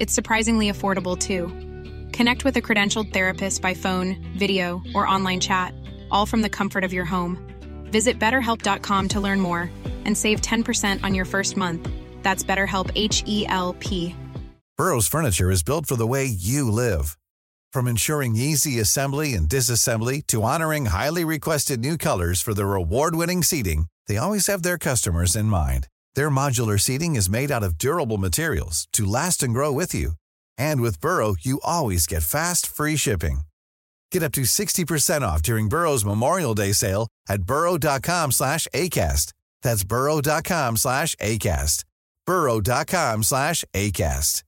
It's surprisingly affordable too. Connect with a credentialed therapist by phone, video, or online chat, all from the comfort of your home. Visit betterhelp.com to learn more and save 10% on your first month. That's BetterHelp H E L P. Burrow's furniture is built for the way you live. From ensuring easy assembly and disassembly to honoring highly requested new colors for their award-winning seating, they always have their customers in mind. Their modular seating is made out of durable materials to last and grow with you. And with Burrow, you always get fast, free shipping. Get up to 60% off during Burrow's Memorial Day sale at burrow.com slash ACAST. That's burrow.com slash ACAST. burrow.com slash ACAST.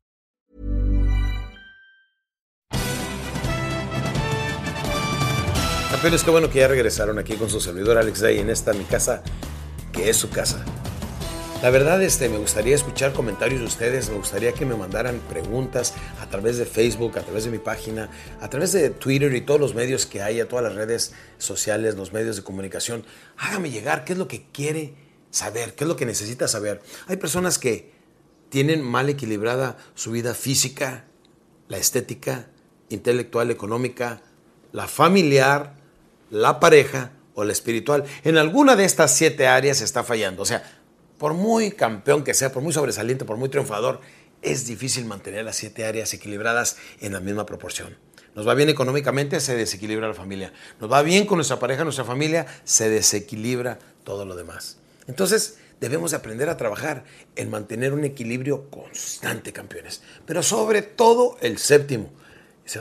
Campeones, qué bueno que ya regresaron aquí con su servidor Alex Day en esta mi casa, que es su casa. La verdad, este, me gustaría escuchar comentarios de ustedes, me gustaría que me mandaran preguntas a través de Facebook, a través de mi página, a través de Twitter y todos los medios que hay, a todas las redes sociales, los medios de comunicación. Hágame llegar qué es lo que quiere saber, qué es lo que necesita saber. Hay personas que tienen mal equilibrada su vida física, la estética, intelectual, económica, la familiar, la pareja o la espiritual. En alguna de estas siete áreas está fallando. O sea, por muy campeón que sea, por muy sobresaliente, por muy triunfador, es difícil mantener las siete áreas equilibradas en la misma proporción. Nos va bien económicamente, se desequilibra la familia. Nos va bien con nuestra pareja, nuestra familia, se desequilibra todo lo demás. Entonces, debemos aprender a trabajar en mantener un equilibrio constante, campeones. Pero sobre todo el séptimo. Se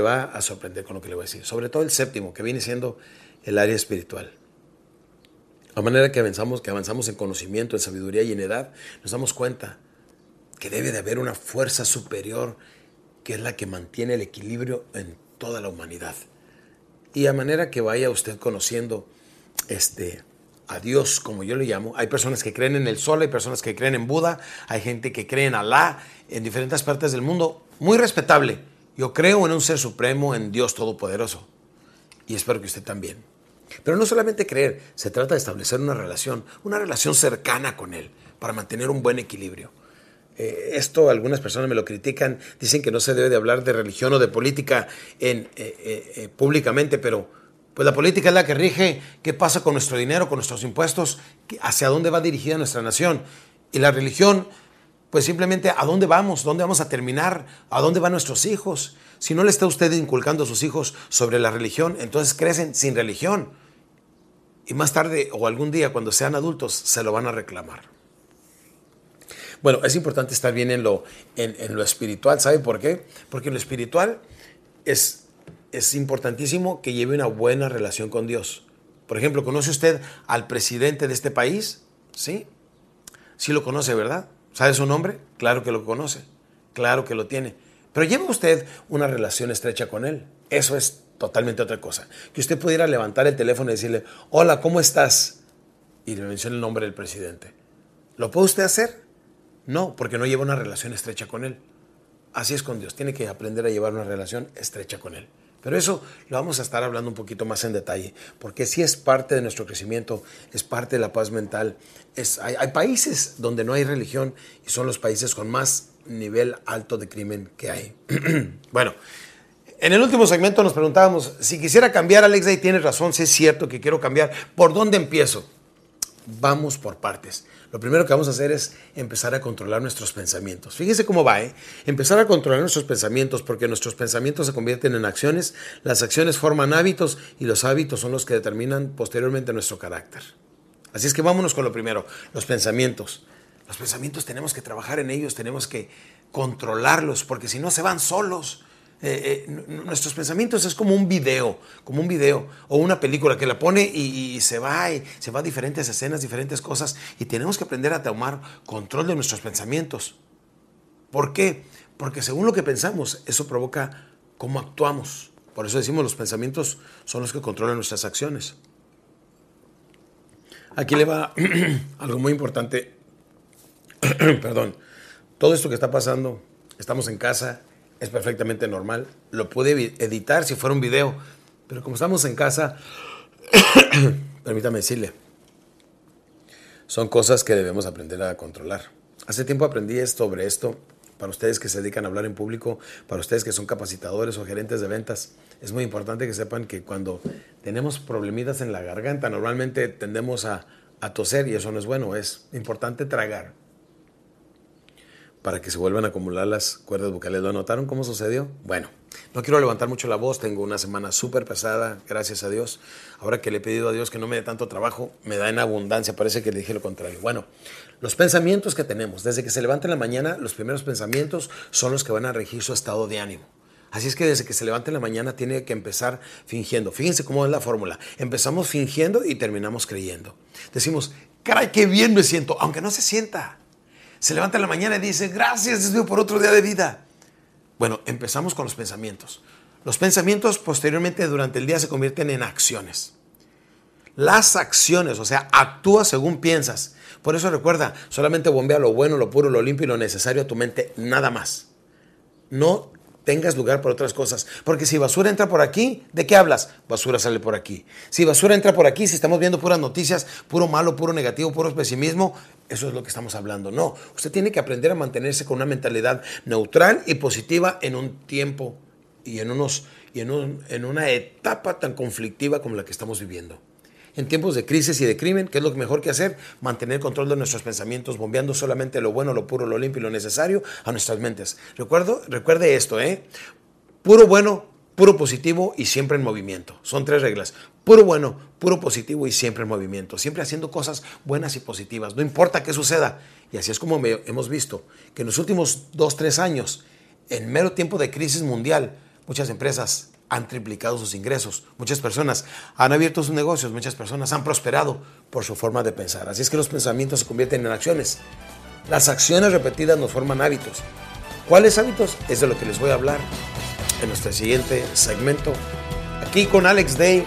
va, a sorprender con lo que le voy a decir. Sobre todo el séptimo, que viene siendo el área espiritual. A manera que avanzamos, que avanzamos en conocimiento, en sabiduría y en edad, nos damos cuenta que debe de haber una fuerza superior que es la que mantiene el equilibrio en toda la humanidad. Y a manera que vaya usted conociendo este, a Dios, como yo le llamo, hay personas que creen en el sol, hay personas que creen en Buda, hay gente que cree en Alá, en diferentes partes del mundo, muy respetable. Yo creo en un ser supremo, en Dios Todopoderoso. Y espero que usted también. Pero no solamente creer, se trata de establecer una relación, una relación cercana con Él, para mantener un buen equilibrio. Eh, esto algunas personas me lo critican, dicen que no se debe de hablar de religión o de política en, eh, eh, públicamente, pero pues la política es la que rige qué pasa con nuestro dinero, con nuestros impuestos, hacia dónde va dirigida nuestra nación. Y la religión, pues simplemente a dónde vamos, dónde vamos a terminar, a dónde van nuestros hijos. Si no le está usted inculcando a sus hijos sobre la religión, entonces crecen sin religión. Y más tarde o algún día, cuando sean adultos, se lo van a reclamar. Bueno, es importante estar bien en lo, en, lo espiritual. ¿Sabe por qué? Porque en lo espiritual es, es importantísimo que lleve una buena relación con Dios. Por ejemplo, ¿conoce usted al presidente de este país? ¿Sí? Sí lo conoce, ¿verdad? ¿Sabe su nombre? Claro que lo conoce. Claro que lo tiene. Pero lleva usted una relación estrecha con él. Eso es totalmente otra cosa. Que usted pudiera levantar el teléfono y decirle, hola, ¿cómo estás? Y le menciona el nombre del presidente. ¿Lo puede usted hacer? No, porque no lleva una relación estrecha con él. Así es con Dios, tiene que aprender a llevar una relación estrecha con él. Pero eso lo vamos a estar hablando un poquito más en detalle, porque sí es parte de nuestro crecimiento, es parte de la paz mental. Es, hay, hay países donde no hay religión y son los países con más nivel alto de crimen que hay. bueno, en el último segmento nos preguntábamos, si quisiera cambiar, Alex Day tiene razón, si es cierto que quiero cambiar, ¿por dónde empiezo? Vamos por partes. Lo primero que vamos a hacer es empezar a controlar nuestros pensamientos. Fíjese cómo va, ¿eh? Empezar a controlar nuestros pensamientos porque nuestros pensamientos se convierten en acciones, las acciones forman hábitos y los hábitos son los que determinan posteriormente nuestro carácter. Así es que vámonos con lo primero, los pensamientos. Los pensamientos tenemos que trabajar en ellos, tenemos que controlarlos, porque si no se van solos. Eh, eh, nuestros pensamientos es como un video, como un video o una película que la pone y, se va y se va a diferentes escenas, diferentes cosas y tenemos que aprender a tomar control de nuestros pensamientos. ¿Por qué? Porque según lo que pensamos, eso provoca cómo actuamos. Por eso decimos los pensamientos son los que controlan nuestras acciones. Aquí le va algo muy importante. Perdón. Todo esto que está pasando, estamos en casa, es perfectamente normal. Lo puede editar si fuera un video, pero como estamos en casa, permítame decirle, son cosas que debemos aprender a controlar. Hace tiempo aprendí sobre esto para ustedes que se dedican a hablar en público, para ustedes que son capacitadores o gerentes de ventas. Es muy importante que sepan que cuando tenemos problemitas en la garganta, normalmente tendemos a, a toser y eso no es bueno. Es importante tragar para que se vuelvan a acumular las cuerdas vocales. ¿Lo notaron cómo sucedió? Bueno, no quiero levantar mucho la voz, tengo una semana súper pesada, gracias a Dios. Ahora que le he pedido a Dios que no me dé tanto trabajo, me da en abundancia, parece que le dije lo contrario. Bueno, los pensamientos que tenemos, desde que se levanta en la mañana, los primeros pensamientos son los que van a regir su estado de ánimo. Así es que desde que se levanta en la mañana tiene que empezar fingiendo. Fíjense cómo es la fórmula. Empezamos fingiendo y terminamos creyendo. Decimos, caray, qué bien me siento, aunque no se sienta se levanta en la mañana y dice, gracias Dios por otro día de vida. Bueno, empezamos con los pensamientos. Los pensamientos posteriormente durante el día se convierten en acciones. Las acciones, o sea, actúa según piensas. Por eso recuerda, solamente bombea lo bueno, lo puro, lo limpio y lo necesario a tu mente, nada más. No tengas lugar para otras cosas. Porque si basura entra por aquí, ¿de qué hablas? Basura sale por aquí. Si basura entra por aquí, si estamos viendo puras noticias, puro malo, puro negativo, puro pesimismo, eso es lo que estamos hablando. No, usted tiene que aprender a mantenerse con una mentalidad neutral y positiva en un tiempo y en, unos, y en, en una etapa tan conflictiva como la que estamos viviendo en tiempos de crisis y de crimen, ¿qué es lo mejor que hacer? Mantener control de nuestros pensamientos, bombeando solamente lo bueno, lo puro, lo limpio y lo necesario a nuestras mentes. Recuerdo, recuerde esto, ¿eh? Puro bueno, puro positivo y siempre en movimiento. Son tres reglas. Puro bueno, puro positivo y siempre en movimiento. Siempre haciendo cosas buenas y positivas. No importa qué suceda. Y así es como hemos visto que en los últimos dos, tres años, en mero tiempo de crisis mundial, muchas empresas han triplicado sus ingresos. Muchas personas han abierto sus negocios, muchas personas han prosperado por su forma de pensar. Así es que los pensamientos se convierten en acciones. Las acciones repetidas nos forman hábitos. ¿Cuáles hábitos? Es de lo que les voy a hablar en nuestro siguiente segmento. Aquí con Alex Day,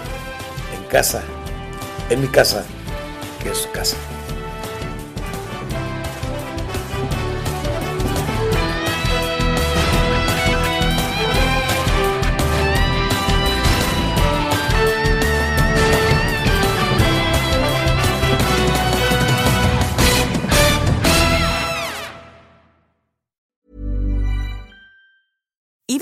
en casa, en mi casa, que es su casa.